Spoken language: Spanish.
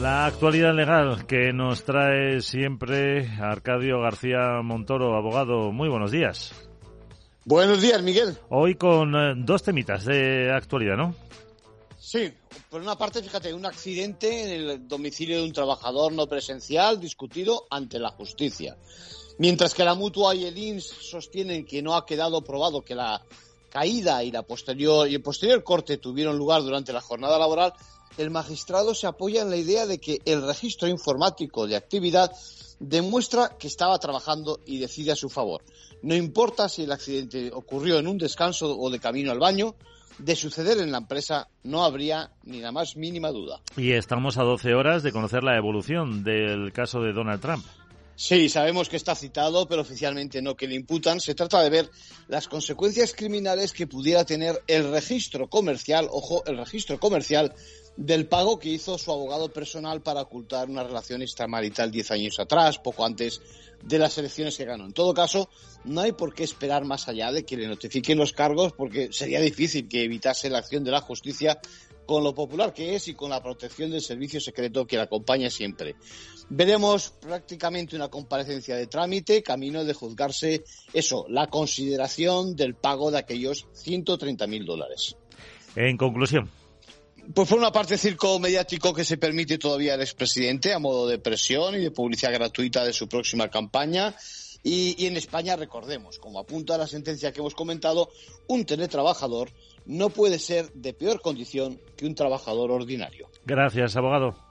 La actualidad legal que nos trae siempre Arcadio García Montoro, abogado. Muy buenos días. Buenos días, Miguel. Hoy con eh, dos temitas de actualidad, ¿no? Sí, por una parte, fíjate, un accidente en el domicilio de un trabajador no presencial discutido ante la justicia. Mientras que la mutua y el INS sostienen que no ha quedado probado que la caída y la posterior y el posterior corte tuvieron lugar durante la jornada laboral, el magistrado se apoya en la idea de que el registro informático de actividad demuestra que estaba trabajando y decide a su favor. No importa si el accidente ocurrió en un descanso o de camino al baño, de suceder en la empresa no habría ni la más mínima duda. Y estamos a 12 horas de conocer la evolución del caso de Donald Trump. Sí, sabemos que está citado, pero oficialmente no que le imputan. Se trata de ver las consecuencias criminales que pudiera tener el registro comercial, ojo, el registro comercial del pago que hizo su abogado personal para ocultar una relación extramarital diez años atrás, poco antes de las elecciones que ganó. En todo caso, no hay por qué esperar más allá de que le notifiquen los cargos, porque sería difícil que evitase la acción de la justicia con lo popular que es y con la protección del servicio secreto que la acompaña siempre. Veremos prácticamente una comparecencia de trámite, camino de juzgarse eso, la consideración del pago de aquellos 130.000 dólares. En conclusión. Pues por una parte, circo mediático que se permite todavía al expresidente a modo de presión y de publicidad gratuita de su próxima campaña. Y, en España, recordemos, como apunta la sentencia que hemos comentado, un teletrabajador no puede ser de peor condición que un trabajador ordinario. Gracias, abogado.